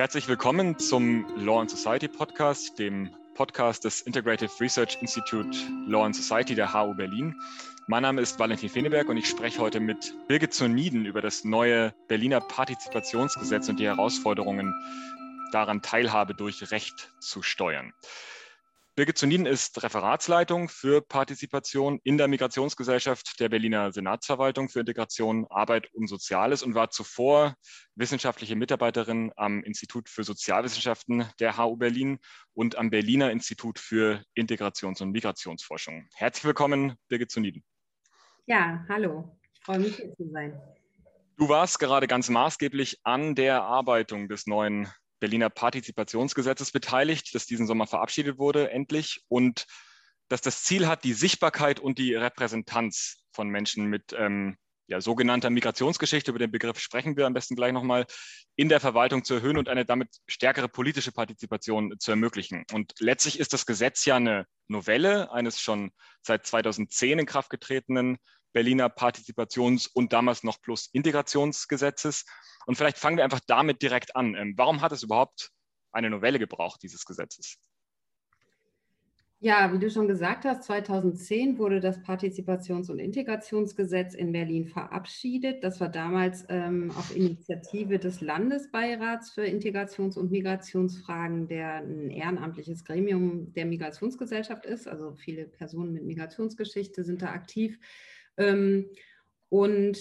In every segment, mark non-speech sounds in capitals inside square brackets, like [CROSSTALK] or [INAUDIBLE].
Herzlich willkommen zum Law and Society Podcast, dem Podcast des Integrative Research Institute Law and Society der HU Berlin. Mein Name ist Valentin Feneberg und ich spreche heute mit Birgit Zoniden über das neue Berliner Partizipationsgesetz und die Herausforderungen, daran Teilhabe durch Recht zu steuern. Birgit Zoniden ist Referatsleitung für Partizipation in der Migrationsgesellschaft der Berliner Senatsverwaltung für Integration, Arbeit und Soziales und war zuvor wissenschaftliche Mitarbeiterin am Institut für Sozialwissenschaften der HU Berlin und am Berliner Institut für Integrations- und Migrationsforschung. Herzlich willkommen, Birgit Zoniden. Ja, hallo. Ich freue mich, hier zu sein. Du warst gerade ganz maßgeblich an der Erarbeitung des neuen Berliner Partizipationsgesetzes beteiligt, das diesen Sommer verabschiedet wurde, endlich, und das das Ziel hat, die Sichtbarkeit und die Repräsentanz von Menschen mit ähm, ja, sogenannter Migrationsgeschichte, über den Begriff sprechen wir am besten gleich nochmal, in der Verwaltung zu erhöhen und eine damit stärkere politische Partizipation zu ermöglichen. Und letztlich ist das Gesetz ja eine Novelle eines schon seit 2010 in Kraft getretenen Berliner Partizipations- und damals noch plus Integrationsgesetzes. Und vielleicht fangen wir einfach damit direkt an. Ähm, warum hat es überhaupt eine Novelle gebraucht, dieses Gesetzes? Ja, wie du schon gesagt hast, 2010 wurde das Partizipations- und Integrationsgesetz in Berlin verabschiedet. Das war damals ähm, auf Initiative des Landesbeirats für Integrations- und Migrationsfragen, der ein ehrenamtliches Gremium der Migrationsgesellschaft ist. Also viele Personen mit Migrationsgeschichte sind da aktiv. Ähm, und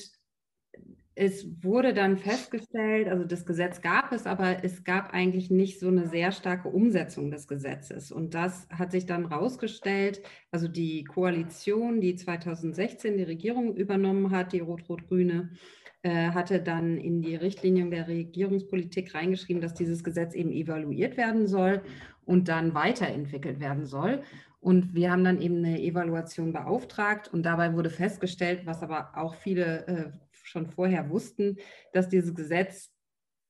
es wurde dann festgestellt, also das Gesetz gab es, aber es gab eigentlich nicht so eine sehr starke Umsetzung des Gesetzes. Und das hat sich dann rausgestellt, also die Koalition, die 2016 die Regierung übernommen hat, die Rot-Rot-Grüne, äh, hatte dann in die Richtlinien der Regierungspolitik reingeschrieben, dass dieses Gesetz eben evaluiert werden soll und dann weiterentwickelt werden soll. Und wir haben dann eben eine Evaluation beauftragt und dabei wurde festgestellt, was aber auch viele äh, schon vorher wussten, dass dieses Gesetz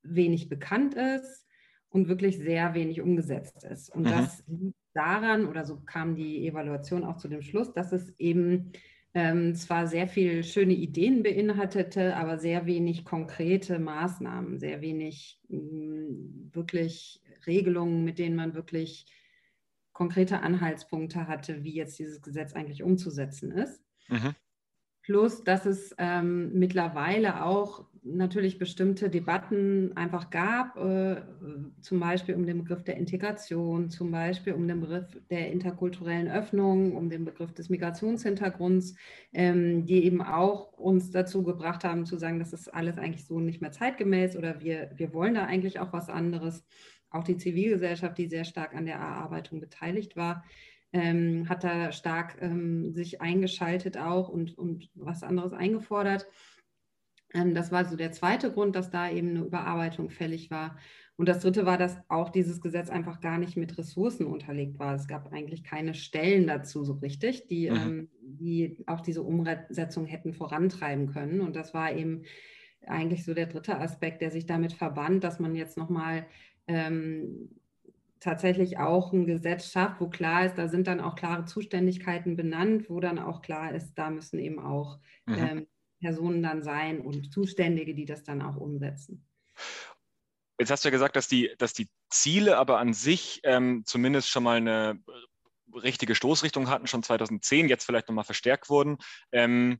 wenig bekannt ist und wirklich sehr wenig umgesetzt ist. Und mhm. das liegt daran, oder so kam die Evaluation auch zu dem Schluss, dass es eben ähm, zwar sehr viele schöne Ideen beinhaltete, aber sehr wenig konkrete Maßnahmen, sehr wenig mh, mm, wirklich Regelungen, mit denen man wirklich konkrete Anhaltspunkte hatte, wie jetzt dieses Gesetz eigentlich umzusetzen ist. Mhm. Plus, dass es ähm, mittlerweile auch natürlich bestimmte Debatten einfach gab, äh, zum Beispiel um den Begriff der Integration, zum Beispiel um den Begriff der interkulturellen Öffnung, um den Begriff des Migrationshintergrunds, ähm, die eben auch uns dazu gebracht haben zu sagen, das ist alles eigentlich so nicht mehr zeitgemäß oder wir, wir wollen da eigentlich auch was anderes auch die Zivilgesellschaft, die sehr stark an der Erarbeitung beteiligt war, ähm, hat da stark ähm, sich eingeschaltet auch und, und was anderes eingefordert. Ähm, das war so der zweite Grund, dass da eben eine Überarbeitung fällig war. Und das dritte war, dass auch dieses Gesetz einfach gar nicht mit Ressourcen unterlegt war. Es gab eigentlich keine Stellen dazu so richtig, die, mhm. Ähm, die auch diese Umsetzung hätten vorantreiben können. Und das war eben eigentlich so der dritte Aspekt, der sich damit verband, dass man jetzt nochmal ähm, tatsächlich auch ein Gesetz schafft, wo klar ist, da sind dann auch klare Zuständigkeiten benannt, wo dann auch klar ist, da müssen eben auch mhm. ähm, Personen dann sein und Zuständige, die das dann auch umsetzen. Jetzt hast du ja gesagt, dass die, dass die Ziele aber an sich ähm, zumindest schon mal eine richtige Stoßrichtung hatten, schon 2010, jetzt vielleicht nochmal verstärkt wurden. Ähm,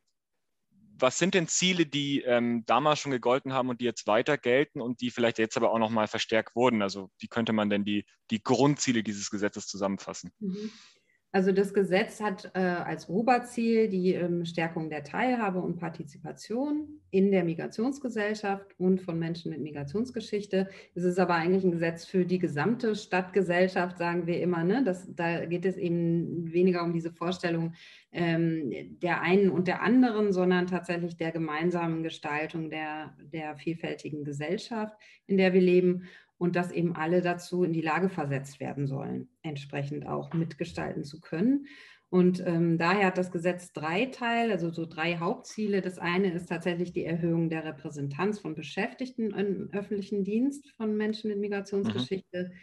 was sind denn Ziele, die ähm, damals schon gegolten haben und die jetzt weiter gelten und die vielleicht jetzt aber auch nochmal verstärkt wurden? Also wie könnte man denn die, die Grundziele dieses Gesetzes zusammenfassen? Mhm. Also das Gesetz hat äh, als Oberziel die ähm, Stärkung der Teilhabe und Partizipation in der Migrationsgesellschaft und von Menschen mit Migrationsgeschichte. Es ist aber eigentlich ein Gesetz für die gesamte Stadtgesellschaft, sagen wir immer. Ne? Das, da geht es eben weniger um diese Vorstellung ähm, der einen und der anderen, sondern tatsächlich der gemeinsamen Gestaltung der, der vielfältigen Gesellschaft, in der wir leben und dass eben alle dazu in die Lage versetzt werden sollen, entsprechend auch mitgestalten zu können. Und ähm, daher hat das Gesetz drei Teile, also so drei Hauptziele. Das eine ist tatsächlich die Erhöhung der Repräsentanz von Beschäftigten im öffentlichen Dienst von Menschen mit Migrationsgeschichte. Mhm.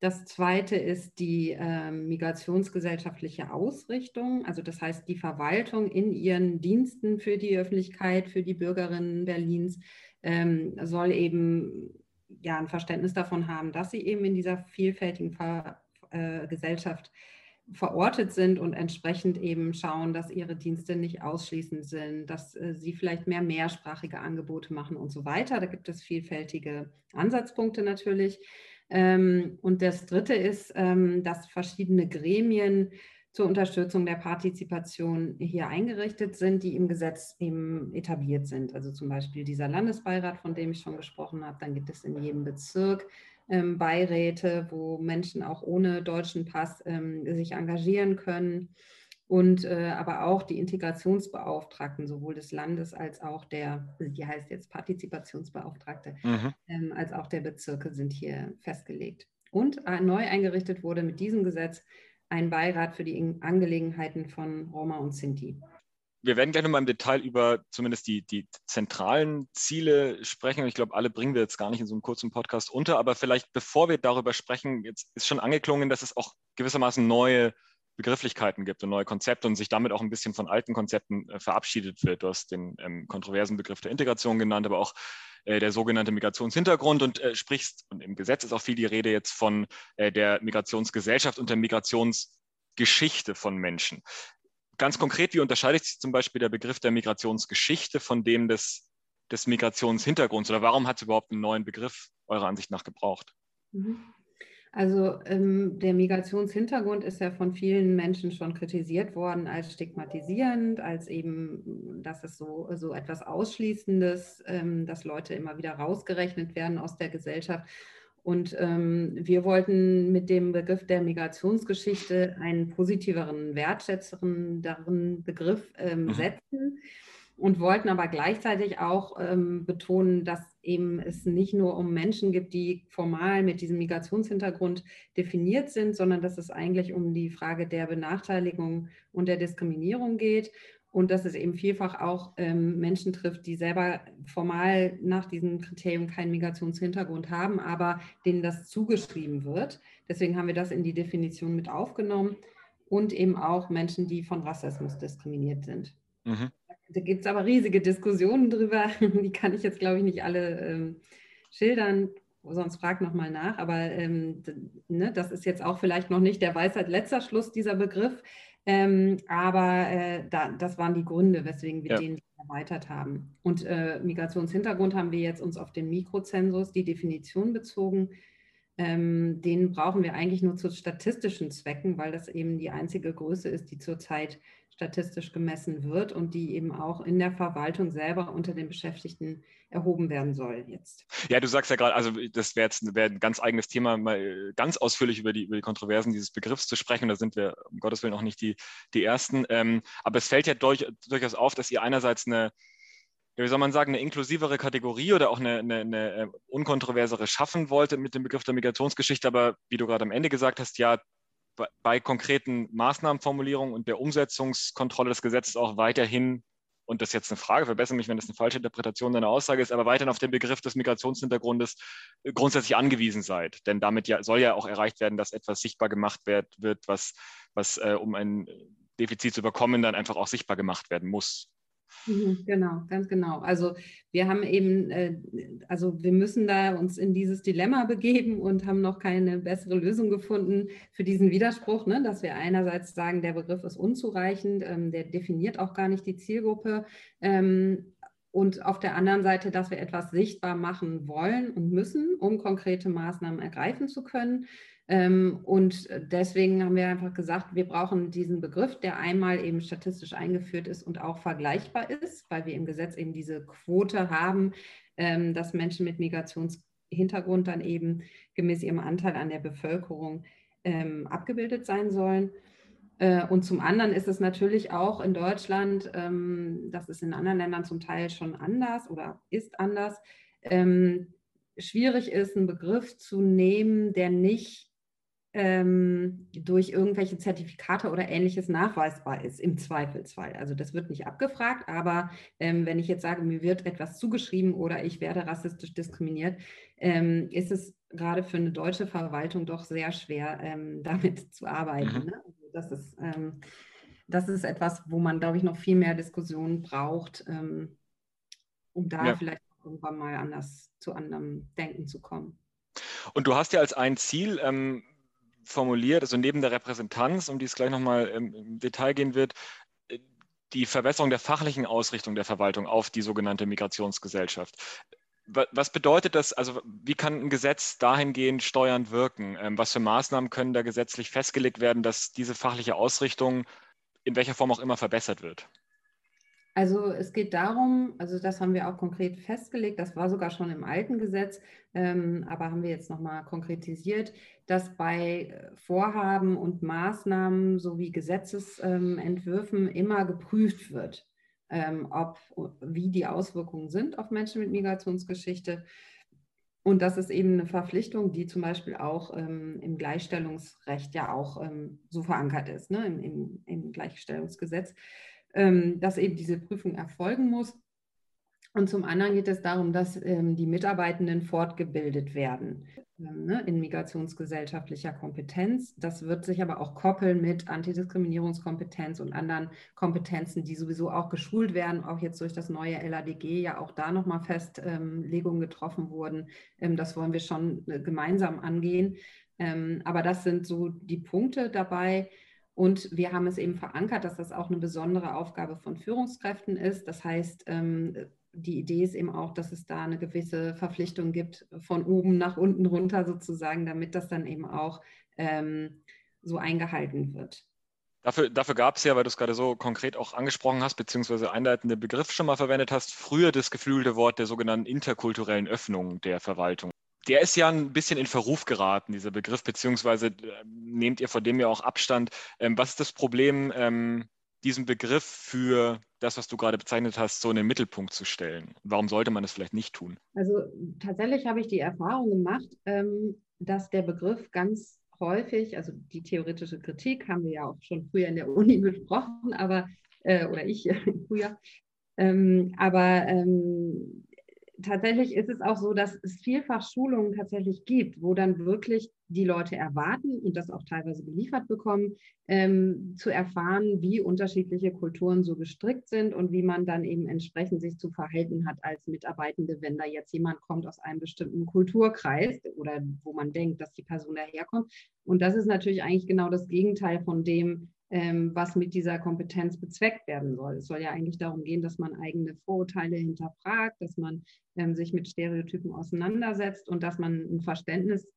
Das zweite ist die äh, migrationsgesellschaftliche Ausrichtung, also das heißt die Verwaltung in ihren Diensten für die Öffentlichkeit, für die Bürgerinnen Berlins ähm, soll eben ja ein Verständnis davon haben, dass sie eben in dieser vielfältigen Ver äh, Gesellschaft verortet sind und entsprechend eben schauen, dass ihre Dienste nicht ausschließend sind, dass äh, sie vielleicht mehr mehrsprachige Angebote machen und so weiter. Da gibt es vielfältige Ansatzpunkte natürlich. Ähm, und das Dritte ist, ähm, dass verschiedene Gremien zur Unterstützung der Partizipation hier eingerichtet sind, die im Gesetz eben etabliert sind. Also zum Beispiel dieser Landesbeirat, von dem ich schon gesprochen habe. Dann gibt es in jedem Bezirk ähm, Beiräte, wo Menschen auch ohne deutschen Pass ähm, sich engagieren können. Und äh, aber auch die Integrationsbeauftragten sowohl des Landes als auch der, die heißt jetzt Partizipationsbeauftragte, mhm. ähm, als auch der Bezirke sind hier festgelegt. Und äh, neu eingerichtet wurde mit diesem Gesetz ein Beirat für die Angelegenheiten von Roma und Sinti wir werden gleich nochmal im Detail über zumindest die, die zentralen Ziele sprechen. Ich glaube, alle bringen wir jetzt gar nicht in so einem kurzen Podcast unter. Aber vielleicht, bevor wir darüber sprechen, jetzt ist schon angeklungen, dass es auch gewissermaßen neue Begrifflichkeiten gibt und neue Konzepte und sich damit auch ein bisschen von alten Konzepten äh, verabschiedet wird. Du hast den ähm, kontroversen Begriff der Integration genannt, aber auch äh, der sogenannte Migrationshintergrund und äh, sprichst, und im Gesetz ist auch viel die Rede jetzt von äh, der Migrationsgesellschaft und der Migrationsgeschichte von Menschen ganz konkret, wie unterscheidet sich zum Beispiel der Begriff der Migrationsgeschichte von dem des, des Migrationshintergrunds? Oder warum hat es überhaupt einen neuen Begriff eurer Ansicht nach gebraucht? Mhm. Also ähm, der Migrationshintergrund ist ja von vielen Menschen schon kritisiert worden als stigmatisierend, als eben, dass es so, so etwas Ausschließendes, ähm, dass Leute immer wieder rausgerechnet werden aus der Gesellschaft. Und ähm, wir wollten mit dem Begriff der Migrationsgeschichte einen positiveren, wertschätzenderen Begriff ähm, mhm. Und wollten aber gleichzeitig auch ähm, betonen, dass eben es nicht nur um Menschen gibt, die formal mit diesem Migrationshintergrund definiert sind, sondern dass es eigentlich um die Frage der Benachteiligung und der Diskriminierung geht und dass es eben vielfach auch ähm, Menschen trifft, die selber formal nach diesen Kriterien keinen Migrationshintergrund haben, aber denen das zugeschrieben wird. Deswegen haben wir das in die Definition mit aufgenommen und eben auch Menschen, die von Rassismus diskriminiert sind. Mhm. Da gibt es aber riesige Diskussionen drüber, [LAUGHS] die kann ich jetzt, glaube ich, nicht alle ähm, schildern. Sonst frag nochmal nach, aber ähm, ne, das ist jetzt auch vielleicht noch nicht der Weisheit letzter Schluss, dieser Begriff. Ähm, aber äh, da, das waren die Gründe, weswegen wir ja. den erweitert haben. Und äh, Migrationshintergrund haben wir jetzt uns auf den Mikrozensus, die Definition bezogen. Ähm, den brauchen wir eigentlich nur zu statistischen Zwecken, weil das eben die einzige Größe ist, die zurzeit statistisch gemessen wird und die eben auch in der Verwaltung selber unter den Beschäftigten erhoben werden soll jetzt. Ja, du sagst ja gerade, also das wäre jetzt wär ein ganz eigenes Thema, mal äh, ganz ausführlich über die, über die Kontroversen dieses Begriffs zu sprechen. Da sind wir um Gottes Willen auch nicht die, die Ersten. Ähm, aber es fällt ja durch, durchaus auf, dass ihr einerseits eine, wie soll man sagen, eine inklusivere Kategorie oder auch eine, eine, eine äh, unkontroversere schaffen wolltet mit dem Begriff der Migrationsgeschichte. Aber wie du gerade am Ende gesagt hast, ja, bei konkreten Maßnahmenformulierungen und der Umsetzungskontrolle des Gesetzes auch weiterhin, und das ist jetzt eine Frage, verbessere mich, wenn das eine falsche Interpretation deiner Aussage ist, aber weiterhin auf den Begriff des Migrationshintergrundes äh, grundsätzlich angewiesen seid. Denn damit ja, soll ja auch erreicht werden, dass etwas sichtbar gemacht wird, was, was äh, um ein Defizit zu überkommen, dann einfach auch sichtbar gemacht werden muss. Mhm, genau, ganz genau. Also wir haben eben, äh, also wir müssen da uns in dieses Dilemma begeben und haben noch keine bessere Lösung gefunden für diesen Widerspruch, ne? dass wir einerseits sagen, der Begriff ist unzureichend, ähm, der definiert auch gar nicht die Zielgruppe. Ähm, und auf der anderen Seite, dass wir etwas sichtbar machen wollen und müssen, um konkrete Maßnahmen ergreifen zu können. Ähm, und deswegen haben wir einfach gesagt, wir brauchen diesen Begriff, der einmal eben statistisch eingeführt ist und auch vergleichbar ist, weil wir im Gesetz eben diese Quote haben, ähm, dass Menschen mit Migrationshintergrund dann eben gemäß ihrem Anteil an der Bevölkerung ähm, abgebildet sein sollen. Äh, und zum anderen ist es natürlich auch in Deutschland, das ist in anderen Ländern zum Teil schon anders oder ist anders, schwierig ist, einen Begriff zu nehmen, der nicht ähm, durch irgendwelche Zertifikate oder ähnliches nachweisbar ist, im Zweifelsfall. Also das wird nicht abgefragt, aber ähm, wenn ich jetzt sage, mir wird etwas zugeschrieben oder ich werde rassistisch diskriminiert, ähm, ist es gerade für eine deutsche Verwaltung doch sehr schwer, ähm, [LAUGHS] damit zu arbeiten. Mhm. Ne? Also das, ist, ähm, das ist etwas, wo man, glaube ich, noch viel mehr Diskussionen braucht, ähm, um da ja. vielleicht irgendwann mal anders zu anderem Denken zu kommen. Und du hast ja als ein Ziel ähm, formuliert, also neben der Repräsentanz, um die es gleich nochmal ähm, im Detail gehen wird, äh, die Verbesserung der fachlichen Ausrichtung der Verwaltung auf die sogenannte Migrationsgesellschaft. Was bedeutet das? Also, wie kann ein Gesetz dahingehend steuernd wirken? Ähm, was für Maßnahmen können da gesetzlich festgelegt werden, dass diese fachliche Ausrichtung in welcher Form auch immer verbessert wird? Also es geht darum, also das haben wir auch konkret festgelegt, das war sogar schon im alten Gesetz, ähm, aber haben wir jetzt nochmal konkretisiert, dass bei äh, Vorhaben und Maßnahmen sowie Gesetzesentwürfen ähm, immer geprüft wird, ähm, ob, wie die Auswirkungen sind auf Menschen mit Migrationsgeschichte. Und das ist eben eine Verpflichtung, die zum Beispiel auch ähm, im Gleichstellungsrecht ja auch ähm, so verankert ist, ne, im, im, im Gleichstellungsgesetz dass eben diese Prüfung erfolgen muss. Und zum anderen geht es darum, dass ähm, die Mitarbeitenden fortgebildet werden ähm, ne, in migrationsgesellschaftlicher Kompetenz. Das wird sich aber auch koppeln mit Antidiskriminierungskompetenz und anderen Kompetenzen, die sowieso auch geschult werden, auch jetzt durch das neue LADG ja auch da nochmal Festlegungen getroffen wurden. Ähm, das wollen wir schon äh, gemeinsam angehen. Ähm, aber das sind so die Punkte dabei. Und wir haben es eben verankert, dass das auch eine besondere Aufgabe von Führungskräften ist. Das heißt, ähm, die Idee ist eben auch, dass es da eine gewisse Verpflichtung gibt, von oben nach unten runter sozusagen, damit das dann eben auch ähm, so eingehalten wird. Dafür, dafür gab es ja, weil du es gerade so konkret auch angesprochen hast, beziehungsweise einleitende Begriff schon mal verwendet hast, früher das geflügelte Wort der sogenannten interkulturellen Öffnung der Verwaltung der ist ja ein bisschen in Verruf geraten, dieser Begriff, beziehungsweise äh, nehmt ihr von dem ja auch Abstand. Ähm, was ist das Problem, ähm, diesen Begriff für das, was du gerade bezeichnet hast, so in den Mittelpunkt zu stellen? Warum sollte man das vielleicht nicht tun? Also tatsächlich habe ich die Erfahrung gemacht, ähm, dass der Begriff ganz häufig, also die theoretische Kritik haben wir ja auch schon früher in der Uni [LAUGHS] besprochen, aber äh, oder ich früher, ähm, aber ähm, tatsächlich ist es auch so, dass es vielfach Schulungen tatsächlich gibt, wo dann wirklich die Leute erwarten und das auch teilweise geliefert bekommen, ähm, zu erfahren, wie unterschiedliche Kulturen so gestrickt sind und wie man dann eben entsprechend sich zu verhalten hat als Mitarbeitende, wenn da jetzt jemand kommt aus einem bestimmten Kulturkreis oder wo man denkt, dass die Person daherkommt. Und das ist natürlich eigentlich genau das Gegenteil von dem, was mit dieser Kompetenz bezweckt werden soll. Es soll ja eigentlich darum gehen, dass man eigene Vorurteile hinterfragt, dass man ähm, sich mit Stereotypen auseinandersetzt und dass man ein Verständnis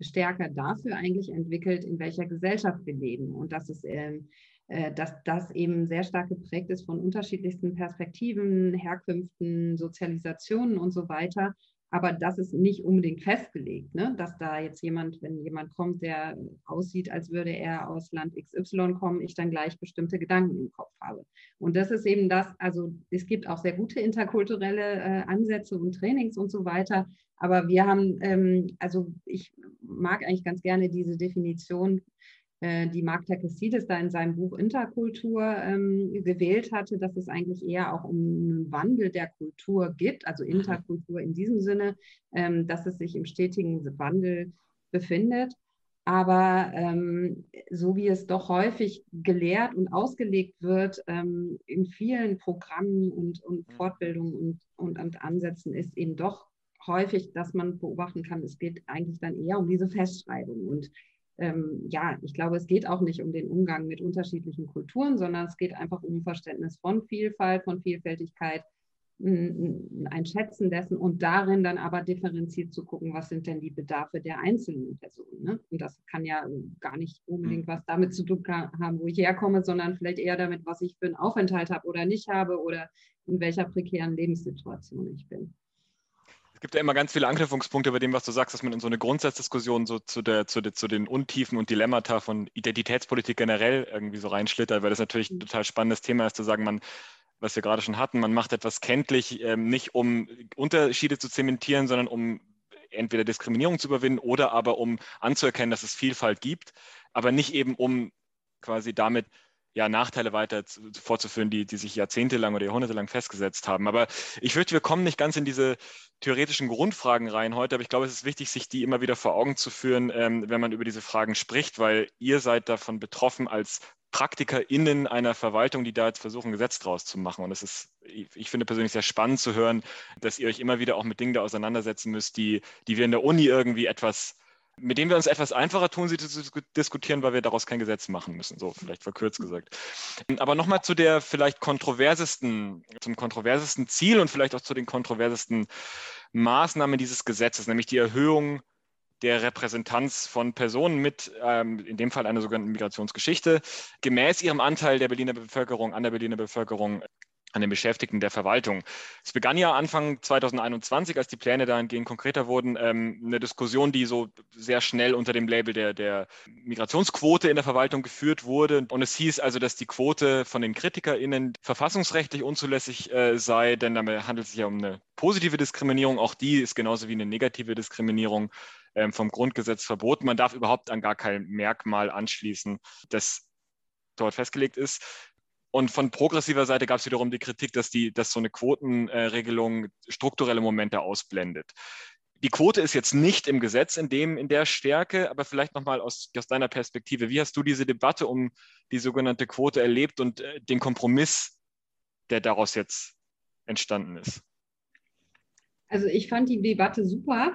stärker dafür eigentlich entwickelt, in welcher Gesellschaft wir leben und dass es ähm, äh, dass das eben sehr stark geprägt ist von unterschiedlichsten Perspektiven, Herkünften, Sozialisationen und so weiter. Aber das ist nicht unbedingt festgelegt, ne? dass da jetzt jemand, wenn jemand kommt, der aussieht, als würde er aus Land XY kommen, ich dann gleich bestimmte Gedanken im Kopf habe. Und das ist eben das, also es gibt auch sehr gute interkulturelle äh, Ansätze und Trainings und so weiter. Aber wir haben, ähm, also ich mag eigentlich ganz gerne diese Definition die Mark Takesides da in seinem Buch Interkultur ähm, gewählt hatte, dass es eigentlich eher auch um einen Wandel der Kultur gibt, also mhm. Interkultur in diesem Sinne, ähm, dass es sich im stetigen Wandel befindet. Aber ähm, so wie es doch häufig gelehrt und ausgelegt wird ähm, in vielen Programmen und, und. Fortbildungen und, und, und Ansätzen, ist eben doch häufig, dass man beobachten kann, es geht eigentlich dann eher um diese Festschreibung. Und ähm, ja, ich glaube, es geht auch nicht um den Umgang mit unterschiedlichen Kulturen, sondern es geht einfach um Verständnis von Vielfalt, von Vielfältigkeit, ein Schätzen dessen und darin dann aber differenziert zu gucken, was sind denn die Bedarfe der einzelnen Personen. Ne? Und das kann ja gar nicht unbedingt mhm. was damit zu tun haben, wo ich herkomme, sondern vielleicht eher damit, was ich für einen Aufenthalt habe oder nicht habe oder in welcher prekären Lebenssituation ich bin gibt ja immer ganz viele Anknüpfungspunkte bei dem, was du sagst, dass man in so eine Grundsatzdiskussion so zu, der, zu, der, zu den Untiefen und Dilemmata von Identitätspolitik generell irgendwie so reinschlittert, weil das natürlich ein mhm. total spannendes Thema ist, zu sagen, man, was wir gerade schon hatten, man macht etwas kenntlich, ähm, nicht um Unterschiede zu zementieren, sondern um entweder Diskriminierung zu überwinden oder aber um anzuerkennen, dass es Vielfalt gibt, aber nicht eben um quasi damit ja, Nachteile weiter zu, vorzuführen, die, die sich jahrzehntelang oder jahrhundertelang festgesetzt haben. Aber ich fürchte, wir kommen nicht ganz in diese theoretischen Grundfragen rein heute, aber ich glaube, es ist wichtig, sich die immer wieder vor Augen zu führen, ähm, wenn man über diese Fragen spricht, weil ihr seid davon betroffen als PraktikerInnen einer Verwaltung, die da jetzt versuchen, Gesetz draus zu machen. Und es ist ich finde persönlich sehr spannend zu hören, dass ihr euch immer wieder auch mit Dingen da auseinandersetzen müsst, die, die wir in der Uni irgendwie etwas, mit denen wir uns etwas einfacher tun, sie zu diskutieren, weil wir daraus kein Gesetz machen müssen, so vielleicht verkürzt gesagt. Aber nochmal zu der vielleicht kontroversesten, zum kontroversesten Ziel und vielleicht auch zu den kontroversesten Maßnahmen dieses Gesetzes, nämlich die Erhöhung der Repräsentanz von Personen mit, ähm, in dem Fall einer sogenannten Migrationsgeschichte, gemäß ihrem Anteil der Berliner Bevölkerung, an der Berliner Bevölkerung an den Beschäftigten der Verwaltung. Es begann ja Anfang 2021, als die Pläne dahingehend konkreter wurden, ähm, eine Diskussion, die so sehr schnell unter dem Label der, der Migrationsquote in der Verwaltung geführt wurde. Und es hieß also, dass die Quote von den KritikerInnen verfassungsrechtlich unzulässig äh, sei, denn damit handelt es sich ja um eine positive Diskriminierung. Auch die ist genauso wie eine negative Diskriminierung ähm, vom Grundgesetz verboten. Man darf überhaupt an gar kein Merkmal anschließen, das dort festgelegt ist. Und von progressiver Seite gab es wiederum die Kritik, dass, die, dass so eine Quotenregelung strukturelle Momente ausblendet. Die Quote ist jetzt nicht im Gesetz in, dem, in der Stärke, aber vielleicht nochmal aus, aus deiner Perspektive. Wie hast du diese Debatte um die sogenannte Quote erlebt und äh, den Kompromiss, der daraus jetzt entstanden ist? Also ich fand die Debatte super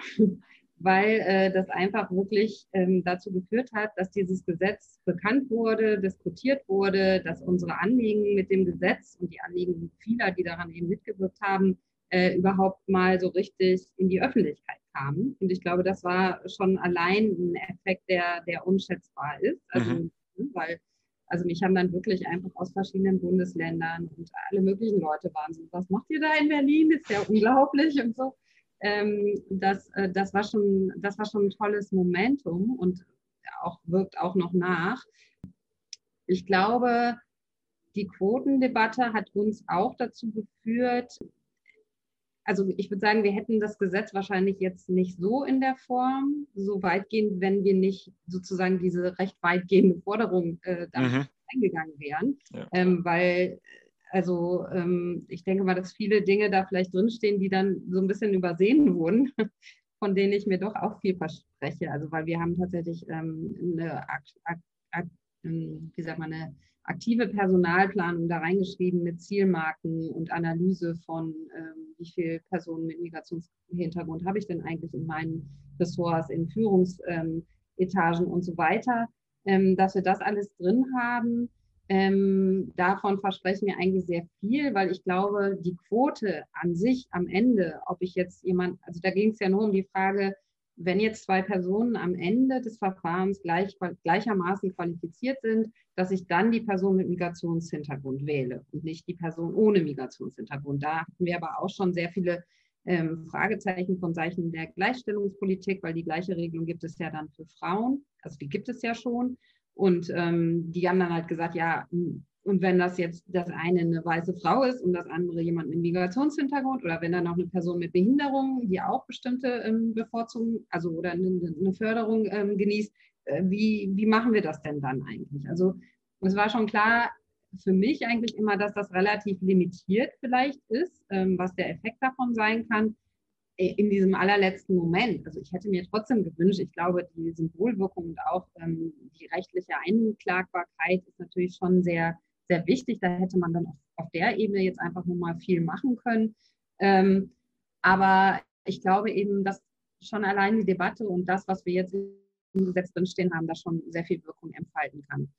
weil äh, das einfach wirklich ähm, dazu geführt hat, dass dieses Gesetz bekannt wurde, diskutiert wurde, dass unsere Anliegen mit dem Gesetz und die Anliegen vieler, die daran eben mitgewirkt haben, äh, überhaupt mal so richtig in die Öffentlichkeit kamen. Und ich glaube, das war schon allein ein Effekt, der, der unschätzbar ist. Also, mhm. Ne, weil, also mich haben dann wirklich einfach aus verschiedenen Bundesländern und alle möglichen Leute waren so, was macht ihr da in Berlin? Ist ja unglaublich und so ähm, das, äh, das, war schon, das war schon ein tolles Momentum und auch, wirkt auch noch nach. Ich glaube, die Quotendebatte hat uns auch dazu geführt, also ich würde sagen, wir hätten das Gesetz wahrscheinlich jetzt nicht so in der Form, so weitgehend, wenn wir nicht sozusagen diese recht weitgehende Forderung äh, mhm. eingegangen wären, ja. ähm, weil also ähm, ich denke mal, dass viele Dinge da vielleicht drinstehen, die dann so ein bisschen übersehen wurden, [LAUGHS] von denen ich mir doch auch viel verspreche. Also weil wir haben tatsächlich ähm, eine, ähm, wie sagt man, eine aktive Personalplanung da reingeschrieben mit Zielmarken und Analyse von, ähm, wie viele Personen mit Migrationshintergrund habe ich denn eigentlich in meinen Ressorts, in Führungsetagen und so weiter, ähm, dass wir das alles drin haben ähm, davon versprechen wir eigentlich sehr viel, weil ich glaube, die Quote an sich am Ende, ob ich jetzt jemand, also da ging es ja nur um die Frage, wenn jetzt zwei Personen am Ende des Verfahrens gleich, gleichermaßen qualifiziert sind, dass ich dann die Person mit Migrationshintergrund wähle und nicht die Person ohne Migrationshintergrund. Da hatten wir aber auch schon sehr viele ähm, Fragezeichen von Seiten der Gleichstellungspolitik, weil die gleiche Regelung gibt es ja dann für Frauen. Also die gibt es ja schon. Und ähm, die haben dann halt gesagt, ja, und wenn das jetzt das eine eine weiße Frau ist und das andere jemand mit Migrationshintergrund oder wenn dann noch eine Person mit Behinderung, die auch bestimmte ähm, Bevorzugung, also oder eine, eine Förderung ähm, genießt, äh, wie, wie machen wir das denn dann eigentlich? Also es war schon klar für mich eigentlich immer, dass das relativ limitiert vielleicht ist, ähm, was der Effekt davon sein kann in diesem allerletzten Moment. Also ich hätte mir trotzdem gewünscht, ich glaube, die Symbolwirkung und auch ähm, die rechtliche Einklagbarkeit ist natürlich schon sehr, sehr wichtig. Da hätte man dann auf, auf der Ebene jetzt einfach nur mal viel machen können. Ähm, aber ich glaube eben, dass schon allein die Debatte und das, was wir jetzt im Gesetz drinstehen haben, da schon sehr viel Wirkung entfalten kann.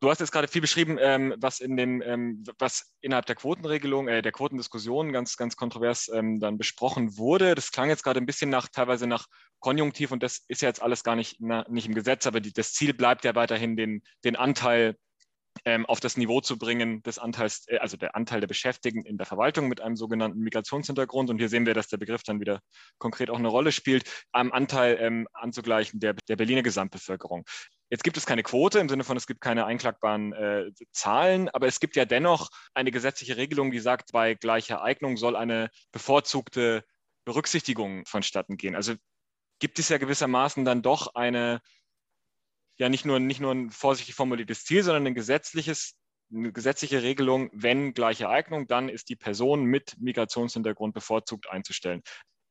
Du hast jetzt gerade viel beschrieben, ähm, was in dem, ähm, was innerhalb der Quotenregelung, äh, der Quotendiskussion ganz, ganz kontrovers ähm, dann besprochen wurde. Das klang jetzt gerade ein bisschen nach, teilweise nach Konjunktiv und das ist ja jetzt alles gar nicht, na, nicht im Gesetz, aber die, das Ziel bleibt ja weiterhin, den, den Anteil auf das Niveau zu bringen des Anteils, äh, also der Anteil der Beschäftigten in der Verwaltung mit einem sogenannten Migrationshintergrund. Und hier sehen wir, dass der Begriff dann wieder konkret auch eine Rolle spielt, am Anteil ähm, anzugleichen der, der Berliner Gesamtbevölkerung. Jetzt gibt es keine Quote im Sinne von, es gibt keine einklagbaren äh, Zahlen, aber es gibt ja dennoch eine gesetzliche Regelung, die sagt, bei gleicher Eignung soll eine bevorzugte Berücksichtigung vonstatten gehen. Also gibt es ja gewissermaßen dann doch eine, ja nicht nur, nicht nur ein vorsichtig formuliertes Ziel, sondern ein gesetzliches, eine gesetzliche Regelung, wenn gleiche Eignung, dann ist die Person mit Migrationshintergrund bevorzugt einzustellen.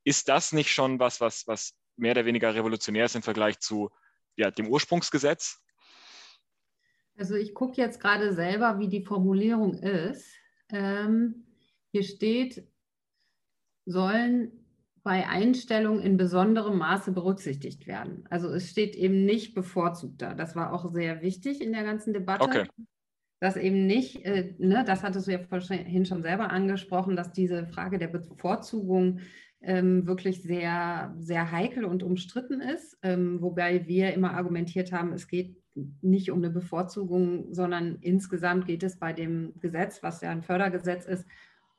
Ist das nicht schon was, was, was mehr oder weniger revolutionär ist im Vergleich zu ja, dem Ursprungsgesetz? Also ich gucke jetzt gerade selber, wie die Formulierung ist. Ähm, hier steht, sollen bei Einstellungen in besonderem Maße berücksichtigt werden. Also es steht eben nicht bevorzugt da. Das war auch sehr wichtig in der ganzen Debatte. Okay. Dass eben nicht, äh, ne, das hattest du ja vorhin schon selber angesprochen, dass diese Frage der Bevorzugung ähm, wirklich sehr, sehr heikel und umstritten ist, ähm, wobei wir immer argumentiert haben, es geht nicht um eine Bevorzugung, sondern insgesamt geht es bei dem Gesetz, was ja ein Fördergesetz ist,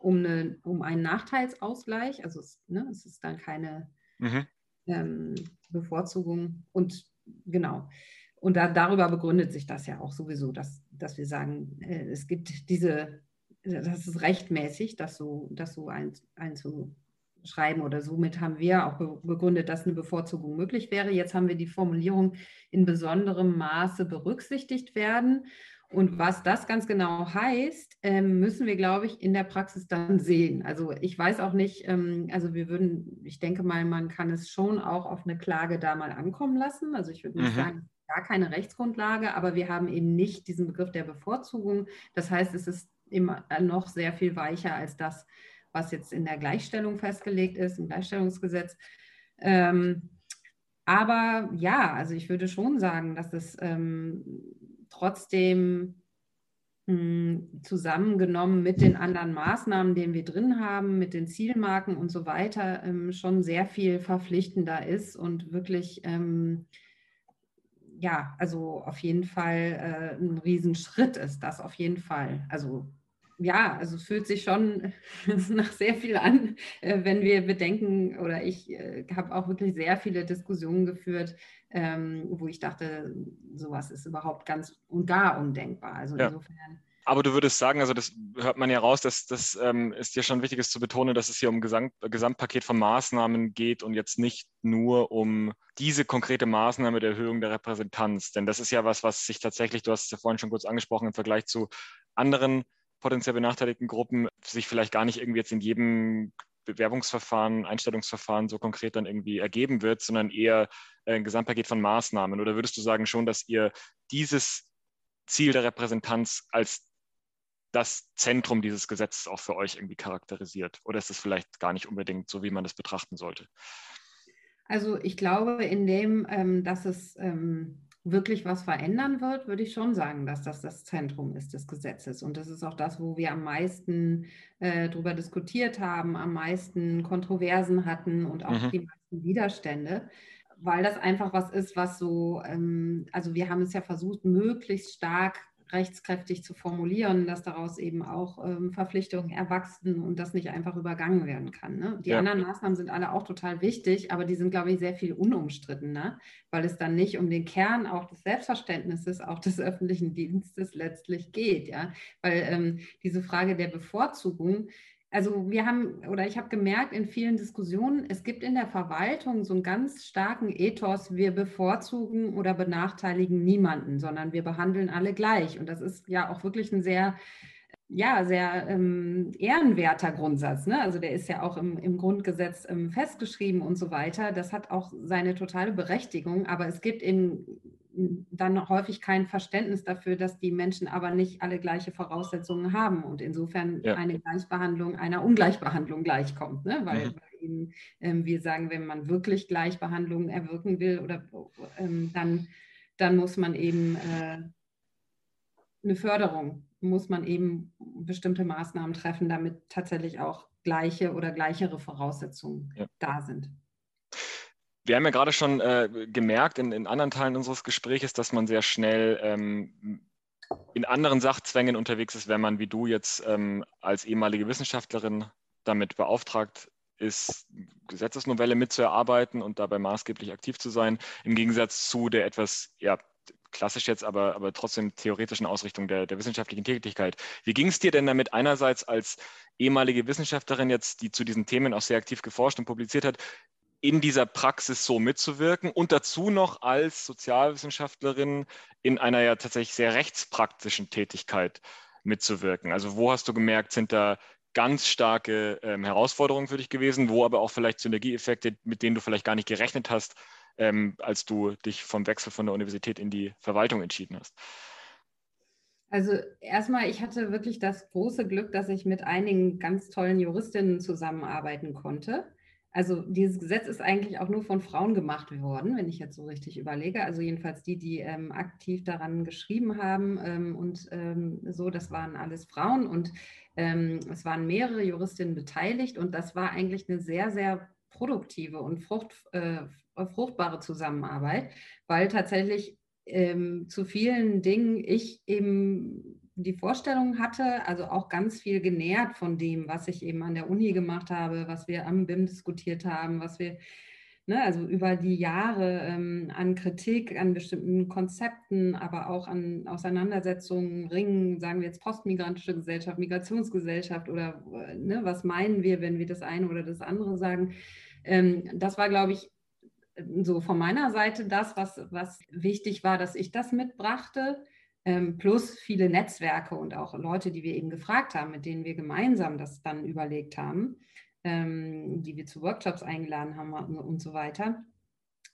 um, eine, um einen Nachteilsausgleich. Also es, ne, es ist dann keine mhm. ähm, Bevorzugung. Und genau. Und da, darüber begründet sich das ja auch sowieso, dass, dass wir sagen, äh, es gibt diese, das ist rechtmäßig, das so, das so ein, einzuschreiben oder somit haben wir auch begründet, dass eine Bevorzugung möglich wäre. Jetzt haben wir die Formulierung in besonderem Maße berücksichtigt werden. Und was das ganz genau heißt, ähm, müssen wir, glaube ich, in der Praxis dann sehen. Also ich weiß auch nicht, ähm, also wir würden, ich denke mal, man kann es schon auch auf eine Klage da mal ankommen lassen. Also ich würde nicht mhm. sagen, gar keine Rechtsgrundlage, aber wir haben eben nicht diesen Begriff der Bevorzugung. Das heißt, es ist immer noch sehr viel weicher als das, was jetzt in der Gleichstellung festgelegt ist, im Gleichstellungsgesetz. Ähm, aber ja, also ich würde schon sagen, dass es trotzdem hm, zusammengenommen mit den anderen Maßnahmen, die wir drin haben, mit den Zielmarken und so weiter, ähm, schon sehr viel verpflichtender ist und wirklich, ähm, ja, also auf jeden Fall äh, ein Riesenschritt ist das auf jeden Fall. Also ja, also es fühlt sich schon [LAUGHS] nach sehr viel an, äh, wenn wir bedenken, oder ich äh, habe auch wirklich sehr viele Diskussionen geführt, ähm, wo ich dachte, sowas ist überhaupt ganz und gar undenkbar. Also ja. insofern. Aber du würdest sagen, also das hört man ja raus, dass das ähm, ist dir schon wichtig ist zu betonen, dass es hier um Gesamt, Gesamtpaket von Maßnahmen geht und jetzt nicht nur um diese konkrete Maßnahme der Erhöhung der Repräsentanz. Denn das ist ja was, was sich tatsächlich, du hast es ja vorhin schon kurz angesprochen, im Vergleich zu anderen potenziell benachteiligten Gruppen sich vielleicht gar nicht irgendwie jetzt in jedem Bewerbungsverfahren, Einstellungsverfahren so konkret dann irgendwie ergeben wird, sondern eher ein Gesamtpaket von Maßnahmen? Oder würdest du sagen schon, dass ihr dieses Ziel der Repräsentanz als das Zentrum dieses Gesetzes auch für euch irgendwie charakterisiert? Oder ist es vielleicht gar nicht unbedingt so, wie man das betrachten sollte? Also ich glaube, in dem, ähm, dass es ähm, wirklich was verändern wird, würde ich schon sagen, dass das das Zentrum ist des Gesetzes. Und das ist auch das, wo wir am meisten äh, darüber diskutiert haben, am meisten Kontroversen hatten und auch mhm. die meisten Widerstände, weil das einfach was ist, was so, ähm, also wir haben es ja versucht, möglichst stark rechtskräftig zu formulieren, dass daraus eben auch ähm, Verpflichtungen erwachsen und das nicht einfach übergangen werden kann. Ne? Die ja. anderen Maßnahmen sind alle auch total wichtig, aber die sind, glaube ich, sehr viel unumstrittener, weil es dann nicht um den Kern auch des Selbstverständnisses, auch des öffentlichen Dienstes letztlich geht. Ja? Weil ähm, diese Frage der Bevorzugung, also wir haben oder ich habe gemerkt in vielen Diskussionen, es gibt in der Verwaltung so einen ganz starken Ethos, wir bevorzugen oder benachteiligen niemanden, sondern wir behandeln alle gleich. Und das ist ja auch wirklich ein sehr ja, sehr ähm, ehrenwerter Grundsatz. Ne? Also der ist ja auch im, im Grundgesetz ähm, festgeschrieben und so weiter. Das hat auch seine totale Berechtigung, aber es gibt eben dann häufig kein Verständnis dafür, dass die Menschen aber nicht alle gleiche Voraussetzungen haben und insofern ja. eine Gleichbehandlung einer Ungleichbehandlung gleichkommt. Ne? Weil, mhm. weil eben, ähm, wir sagen, wenn man wirklich Gleichbehandlung erwirken will, oder ähm, dann, dann muss man eben äh, eine Förderung muss man eben bestimmte Maßnahmen treffen, damit tatsächlich auch gleiche oder gleichere Voraussetzungen ja. da sind. Wir haben ja gerade schon äh, gemerkt in, in, anderen Teilen unseres Gesprächs, dass man sehr schnell ähm, in anderen Sachzwängen unterwegs ist, wenn man wie du jetzt ähm, als ehemalige Wissenschaftlerin damit beauftragt ist, Gesetzesnovelle mitzuerarbeiten und dabei maßgeblich aktiv zu sein, im Gegensatz zu der etwas ja, klassisch jetzt, aber, aber trotzdem theoretischen Ausrichtung der, der wissenschaftlichen Tätigkeit. Wie ging es dir denn damit einerseits als ehemalige Wissenschaftlerin jetzt, die zu diesen Themen auch sehr aktiv geforscht und publiziert hat, in dieser Praxis so mitzuwirken und dazu noch als Sozialwissenschaftlerin in einer ja tatsächlich sehr rechtspraktischen Tätigkeit mitzuwirken? Also wo hast du gemerkt, sind da ganz starke ähm, Herausforderungen für dich gewesen, wo aber auch vielleicht Synergieeffekte, mit denen du vielleicht gar nicht gerechnet hast, ähm, als du dich vom Wechsel von der Universität in die Verwaltung entschieden hast? Also erstmal, ich hatte wirklich das große Glück, dass ich mit einigen ganz tollen Juristinnen zusammenarbeiten konnte. Also dieses Gesetz ist eigentlich auch nur von Frauen gemacht worden, wenn ich jetzt so richtig überlege. Also jedenfalls die, die ähm, aktiv daran geschrieben haben ähm, und ähm, so, das waren alles Frauen und ähm, es waren mehrere Juristinnen beteiligt und das war eigentlich eine sehr, sehr produktive und frucht, äh, fruchtbare Zusammenarbeit, weil tatsächlich ähm, zu vielen Dingen ich eben die Vorstellung hatte, also auch ganz viel genährt von dem, was ich eben an der Uni gemacht habe, was wir am BIM diskutiert haben, was wir ne, also über die Jahre ähm, an Kritik, an bestimmten Konzepten, aber auch an Auseinandersetzungen, Ringen, sagen wir jetzt postmigrantische Gesellschaft, Migrationsgesellschaft oder äh, ne, was meinen wir, wenn wir das eine oder das andere sagen. Ähm, das war, glaube ich, so von meiner Seite das, was, was wichtig war, dass ich das mitbrachte, plus viele Netzwerke und auch Leute, die wir eben gefragt haben, mit denen wir gemeinsam das dann überlegt haben, ähm, die wir zu Workshops eingeladen haben und so weiter.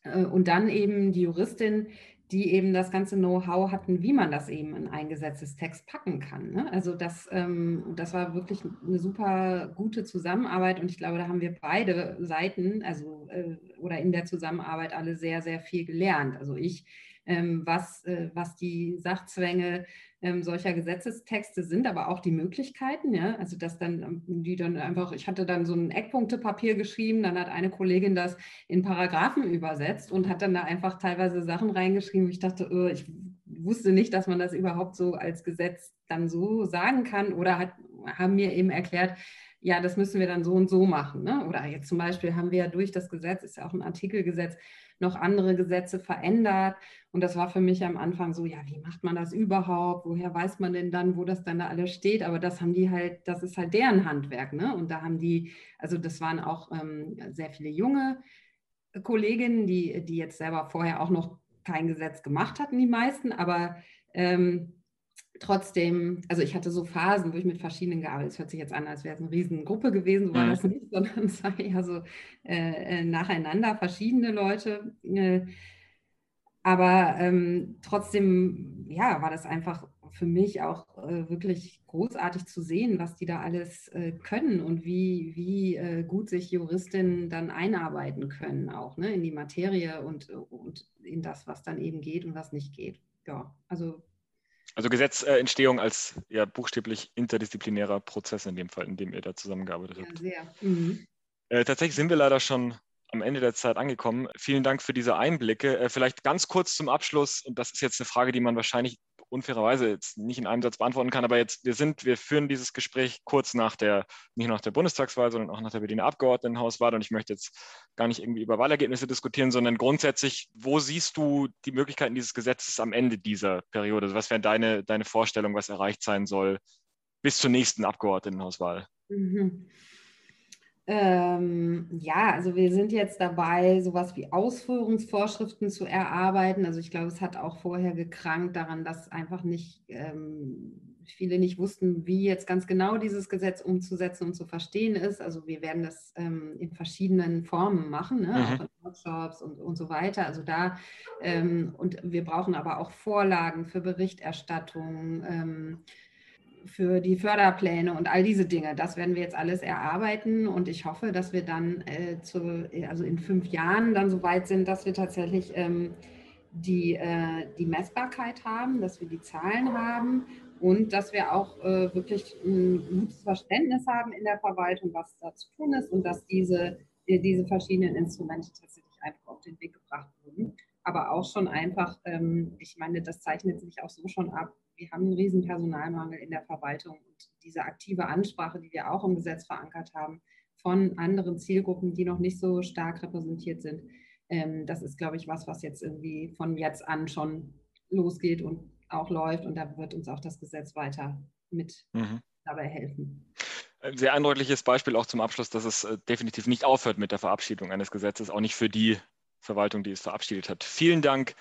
Äh, und dann eben die Juristin, die eben das ganze Know-how hatten, wie man das eben in ein Gesetzestext packen kann. Ne? Also das, ähm, das war wirklich eine super gute Zusammenarbeit und ich glaube, da haben wir beide Seiten, also äh, oder in der Zusammenarbeit alle sehr, sehr viel gelernt. Also ich ähm, was, äh, was die Sachzwänge ähm, solcher Gesetzestexte sind, aber auch die Möglichkeiten, ja, also dass dann, ähm, die dann einfach, ich hatte dann so ein Eckpunktepapier geschrieben, dann hat eine Kollegin das in Paragraphen übersetzt und hat dann da einfach teilweise Sachen reingeschrieben, ich dachte, oh, ich wusste nicht, dass man das überhaupt so als Gesetz dann so sagen kann oder hat, haben mir eben erklärt, ja, das müssen wir dann so und so machen. Ne? Oder jetzt zum Beispiel haben wir ja durch das Gesetz, ist ja auch ein Artikelgesetz, noch andere Gesetze verändert. Und das war für mich am Anfang so, ja, wie macht man das überhaupt? Woher weiß man denn dann, wo das dann da alles steht? Aber das haben die halt, das ist halt deren Handwerk. Ne? Und da haben die, also das waren auch ähm, sehr viele junge Kolleginnen, die, die jetzt selber vorher auch noch kein Gesetz gemacht hatten, die meisten, aber ähm, trotzdem, also ich hatte so Phasen, wo ich mit verschiedenen gearbeitet Es hört sich jetzt an, als wäre es eine Riesengruppe gewesen, so war mhm. das nicht, [LAUGHS] sondern es war eher so äh, äh, nacheinander verschiedene Leute. Äh, aber ähm, trotzdem, ja, war das einfach für mich auch äh, wirklich großartig zu sehen, was die da alles äh, können und wie, wie äh, gut sich Juristinnen dann einarbeiten können, auch ne, in die Materie und, und in das, was dann eben geht und was nicht geht. Ja, also also Gesetzentstehung als ja buchstäblich interdisziplinärer Prozess in dem Fall, in dem ihr da zusammengearbeitet habt. Ja, sehr. Mhm. Äh, tatsächlich sind wir leider schon am Ende der Zeit angekommen. Vielen Dank für diese Einblicke. Äh, vielleicht ganz kurz zum Abschluss, und das ist jetzt eine Frage, die man wahrscheinlich unfairerweise jetzt nicht in einem Satz beantworten kann, aber jetzt, wir sind, wir führen dieses Gespräch kurz nach der, nicht nach der Bundestagswahl, sondern auch nach der Berliner Abgeordnetenhauswahl. Und ich möchte jetzt gar nicht irgendwie über Wahlergebnisse diskutieren, sondern grundsätzlich, wo siehst du die Möglichkeiten dieses Gesetzes am Ende dieser Periode? Was wäre deine, deine Vorstellung, was erreicht sein soll bis zur nächsten Abgeordnetenhauswahl? Mhm. Ähm, ja, also wir sind jetzt dabei, sowas wie Ausführungsvorschriften zu erarbeiten. Also ich glaube, es hat auch vorher gekrankt daran, dass einfach nicht ähm, viele nicht wussten, wie jetzt ganz genau dieses Gesetz umzusetzen und zu verstehen ist. Also wir werden das ähm, in verschiedenen Formen machen, ne? mhm. auch in Workshops und, und so weiter. Also da ähm, und wir brauchen aber auch Vorlagen für Berichterstattung ähm, für die Förderpläne und all diese Dinge. Das werden wir jetzt alles erarbeiten und ich hoffe, dass wir dann äh, zu, also in fünf Jahren dann so weit sind, dass wir tatsächlich ähm, die, äh, die Messbarkeit haben, dass wir die Zahlen haben und dass wir auch äh, wirklich ein gutes Verständnis haben in der Verwaltung, was da zu tun ist und dass diese, äh, diese verschiedenen Instrumente tatsächlich einfach auf den Weg gebracht wurden. Aber auch schon einfach, ähm, ich meine, das zeichnet sich auch so schon ab, wir haben einen riesen Personalmangel in der Verwaltung und diese aktive Ansprache, die wir auch im Gesetz verankert haben, von anderen Zielgruppen, die noch nicht so stark repräsentiert sind, ähm, das ist, glaube ich, was, was jetzt irgendwie von jetzt an schon losgeht und auch läuft und da wird uns auch das Gesetz weiter mit mhm. dabei helfen. Ein sehr eindrückliches Beispiel auch zum Abschluss, dass es äh, definitiv nicht aufhört mit der Verabschiedung eines Gesetzes, auch nicht für die Verwaltung, die es verabschiedet hat. Vielen Dank,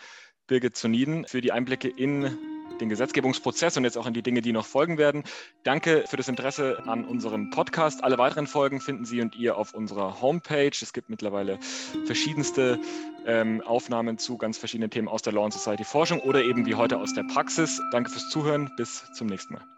Birgit Zoniden, für die Einblicke in den Gesetzgebungsprozess und jetzt auch in die Dinge, die noch folgen werden. Danke für das Interesse an unserem Podcast. Alle weiteren Folgen finden Sie und ihr auf unserer Homepage. Es gibt mittlerweile verschiedenste ähm, Aufnahmen zu ganz verschiedenen Themen aus der Law and Society Forschung oder eben wie heute aus der Praxis. Danke fürs Zuhören. Bis zum nächsten Mal.